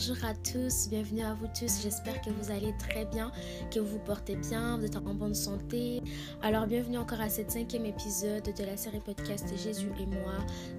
bonjour à tous, bienvenue à vous tous. J'espère que vous allez très bien, que vous vous portez bien, vous êtes en bonne santé. Alors, bienvenue encore à cette cinquième épisode de la série podcast Jésus et moi,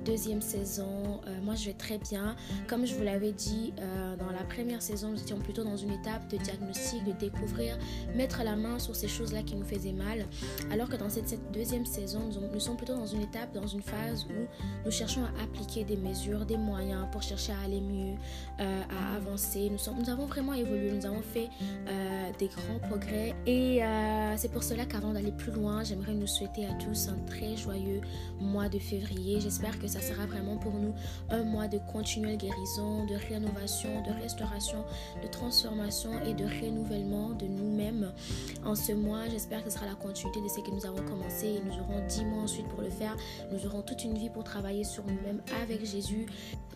deuxième saison. Euh, moi, je vais très bien. Comme je vous l'avais dit, euh, dans la première saison, nous étions plutôt dans une étape de diagnostic, de découvrir, mettre la main sur ces choses-là qui nous faisaient mal. Alors que dans cette, deuxième saison, nous, sommes plutôt dans une étape, dans une phase où nous cherchons à appliquer des mesures, des moyens pour chercher à aller mieux, euh, à avancer. Nous, sommes, nous avons vraiment évolué, nous avons fait euh, des grands progrès. Et euh, c'est pour cela qu'avant d'aller plus loin, j'aimerais nous souhaiter à tous un très joyeux mois de février. J'espère que ça sera vraiment pour nous un mois de continuelle guérison, de rénovation, de restauration, de transformation et de renouvellement de nous-mêmes. En ce mois, j'espère que ce sera la continuité de ce que nous avons commencé et nous aurons dix mois ensuite pour le faire. Nous aurons toute une vie pour travailler sur nous-mêmes avec Jésus,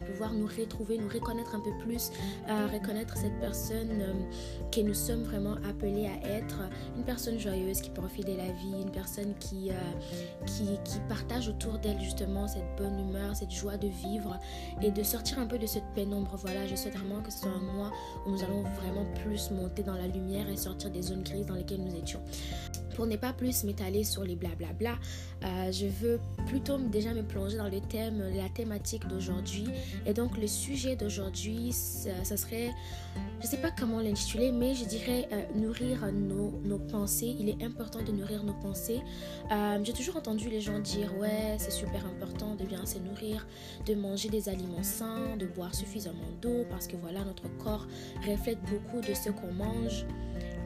pouvoir nous retrouver, nous reconnaître un peu plus, euh, reconnaître cette personne euh, que nous sommes vraiment appelés à être, une personne joyeuse qui profite de la vie, une personne qui, euh, qui, qui, partage autour d'elle justement cette bonne humeur, cette joie de vivre et de sortir un peu de cette pénombre. Voilà, je souhaite vraiment que ce soit un mois où nous allons vraiment plus monter dans la lumière et sortir des zones grises dans lesquelles nous étions pour ne pas plus m'étaler sur les blablabla, euh, je veux plutôt déjà me plonger dans le thème, la thématique d'aujourd'hui. Et donc le sujet d'aujourd'hui, ça, serait, je ne sais pas comment l'intituler, mais je dirais euh, nourrir nos, pensées. Il est important de nourrir nos pensées. Euh, j'ai toujours entendu les gens dire, ouais, c'est super important de bien se nourrir, de manger des aliments sains, de boire suffisamment d'eau, parce que voilà, notre corps reflète beaucoup de ce qu'on mange.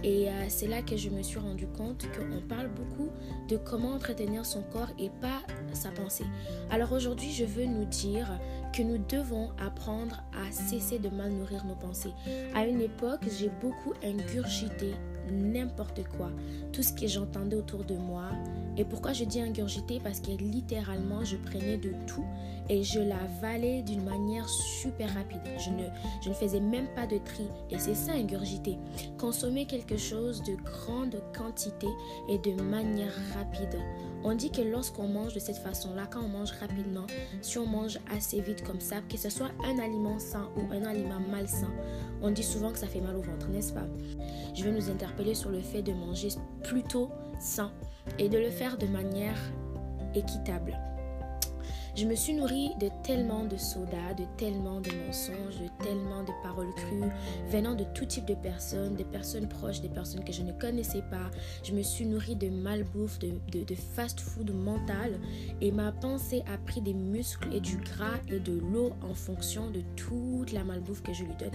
Et euh, c'est là que je me suis rendu compte qu'on parle beaucoup de comment entretenir son corps et pas sa pensée. Alors aujourd'hui, je veux nous dire que nous devons apprendre à cesser de mal nourrir nos pensées. À une époque, j'ai beaucoup ingurgité n'importe quoi, tout ce que j'entendais autour de moi. Et pourquoi je dis ingurgité? Parce que littéralement, je prenais de tout et je l'avalais d'une manière super rapide. Je ne, je ne faisais même pas de tri. Et c'est ça, ingurgiter. Consommer quelque chose de grande quantité et de manière rapide. On dit que lorsqu'on mange de cette façon-là, quand on mange rapidement, si on mange assez vite comme ça, que ce soit un aliment sain ou un aliment malsain, on dit souvent que ça fait mal au ventre, n'est-ce pas? Je vais nous interpeller sur le fait de manger plutôt sain et de le faire de manière équitable. Je me suis nourrie de tellement de soda, de tellement de mensonges, de tellement de paroles crues venant de tout type de personnes, des personnes proches, des personnes que je ne connaissais pas. Je me suis nourrie de malbouffe, de, fast-food mental et ma pensée a pris des muscles et du gras et de l'eau en fonction de toute la malbouffe que je lui donnais.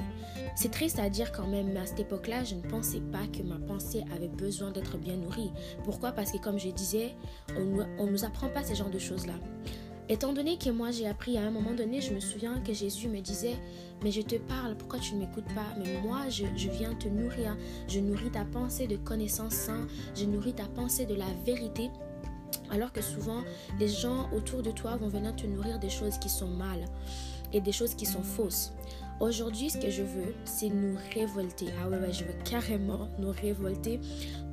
C'est triste à dire quand même, mais à cette époque-là, je ne pensais pas que ma pensée avait besoin d'être bien nourrie. Pourquoi? Parce que comme je disais, on ne nous apprend pas ce genre de choses-là. Étant donné que moi j'ai appris à un moment donné, je me souviens que Jésus me disait, mais je te parle, pourquoi tu ne m'écoutes pas? Mais moi, je, viens te nourrir. Je nourris ta pensée de connaissances saintes, je nourris ta pensée de la vérité. Alors que souvent, les gens autour de toi vont venir te nourrir des choses qui sont mal et des choses qui sont fausses. Aujourd'hui, ce que je veux, c'est nous révolter. Ah ouais, ouais, je veux carrément nous révolter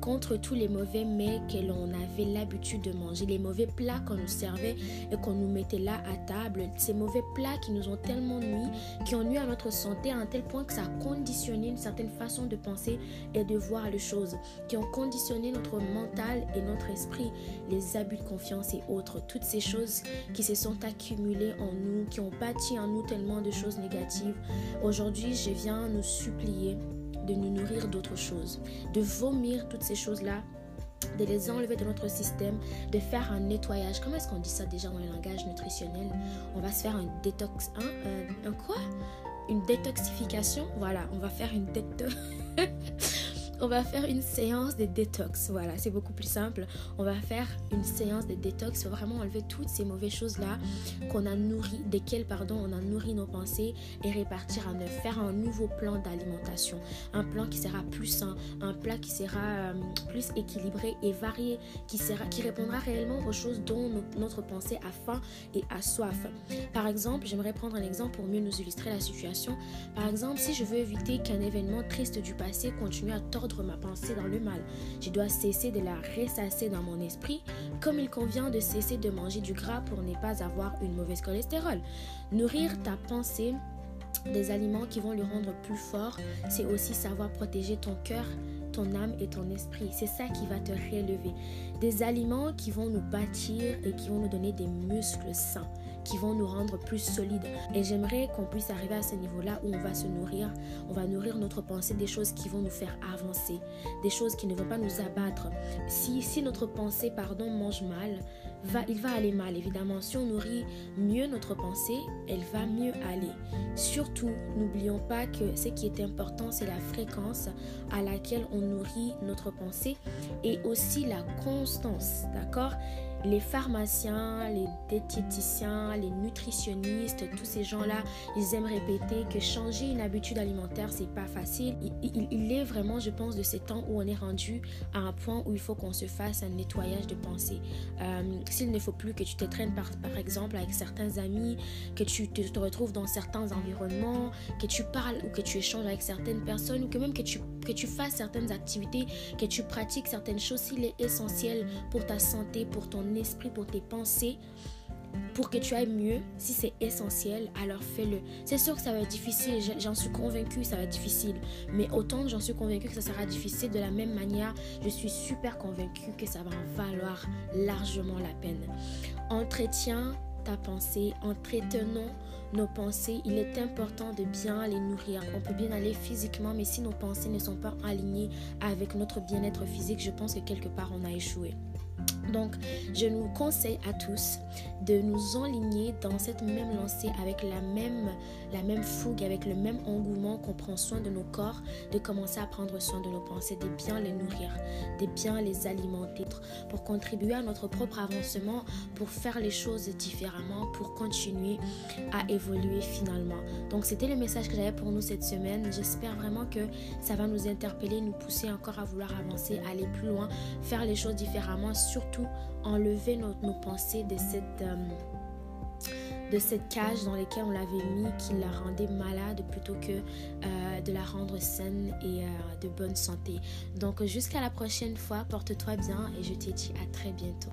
contre tous les mauvais mets que l'on avait l'habitude de manger, les mauvais plats qu'on nous servait et qu'on nous mettait là à table, ces mauvais plats qui nous ont tellement nuit, qui ont nuit à notre santé à un tel point que ça a conditionné une certaine façon de penser et de voir les choses, qui ont conditionné notre mental et notre esprit, les abus de confiance et autres, toutes ces choses qui se sont accumulées en nous, qui ont bâti en nous tellement de choses négatives. Aujourd'hui, je viens nous supplier de nous nourrir d'autres choses, de vomir toutes ces choses-là de les enlever de notre système, de faire un nettoyage. Comment est-ce qu'on dit ça déjà dans le langage nutritionnel On va se faire un détox. Hein? Euh, un quoi? Une détoxification? Voilà, on va faire une détox. on va faire une séance de détox. Voilà, c'est beaucoup plus simple. On va faire une séance de détox. Il faut vraiment enlever toutes ces mauvaises choses-là qu'on a nourri, desquelles, pardon, on a nourri nos pensées et répartir à neuf. Faire un nouveau plan d'alimentation. Un plan qui sera plus sain, un plat qui sera euh, plus équilibré et varié, qui, sera, qui répondra réellement aux choses dont notre pensée a faim et a soif. Par exemple, j'aimerais prendre un exemple pour mieux nous illustrer la situation. Par exemple, si je veux éviter qu'un événement triste du passé continue à tordre ma pensée dans le mal. Je dois cesser de la ressasser dans mon esprit, comme il convient de cesser de manger du gras pour ne pas avoir une mauvaise cholestérol. Nourrir ta pensée des aliments qui vont le rendre plus fort, c'est aussi savoir protéger ton cœur, ton âme et ton esprit. C'est ça qui va te réélever. Des aliments qui vont nous bâtir et qui vont nous donner des muscles sains qui vont nous rendre plus solides. Et j'aimerais qu'on puisse arriver à ce niveau-là où on va se nourrir, on va nourrir notre pensée des choses qui vont nous faire avancer, des choses qui ne vont pas nous abattre. Si, si notre pensée, pardon, mange mal, va, il va aller mal, évidemment. Si on nourrit mieux notre pensée, elle va mieux aller. Surtout, n'oublions pas que ce qui est important, c'est la fréquence à laquelle on nourrit notre pensée et aussi la constance, d'accord? Les pharmaciens, les diététiciens, les nutritionnistes, tous ces gens-là, ils aiment répéter que changer une habitude alimentaire, c'est pas facile. Il, est vraiment, je pense, de ces temps où on est rendu à un point où il faut qu'on se fasse un nettoyage de pensée. Euh, s'il ne faut plus que tu te traînes par, par exemple avec certains amis, que tu te, te, retrouves dans certains environnements, que tu parles ou que tu échanges avec certaines personnes ou que même que tu, que tu fasses certaines activités, que tu pratiques certaines choses, s'il est essentiel pour ta santé, pour ton esprit, pour tes pensées, pour que tu ailles mieux, si c'est essentiel, alors fais-le. C'est sûr que ça va être difficile, j'en suis convaincue, ça va être difficile. Mais autant j'en suis convaincue que ça sera difficile, de la même manière, je suis super convaincue que ça va en valoir largement la peine. Entretiens ta pensée, entretenons nos pensées, il est important de bien les nourrir. On peut bien aller physiquement, mais si nos pensées ne sont pas alignées avec notre bien-être physique, je pense que quelque part on a échoué. Donc, je nous conseille à tous de nous enligner dans cette même lancée avec la même, la même fougue, avec le même engouement qu'on prend soin de nos corps, de commencer à prendre soin de nos pensées, de bien les nourrir, de bien les alimenter pour contribuer à notre propre avancement, pour faire les choses différemment, pour continuer à évoluer finalement. Donc, c'était le message que j'avais pour nous cette semaine. J'espère vraiment que ça va nous interpeller, nous pousser encore à vouloir avancer, aller plus loin, faire les choses différemment, enlever nos, nos pensées de cette, euh, de cette cage dans laquelle on l'avait mis qui la rendait malade plutôt que euh, de la rendre saine et euh, de bonne santé. Donc jusqu'à la prochaine fois, porte-toi bien et je te dis à très bientôt.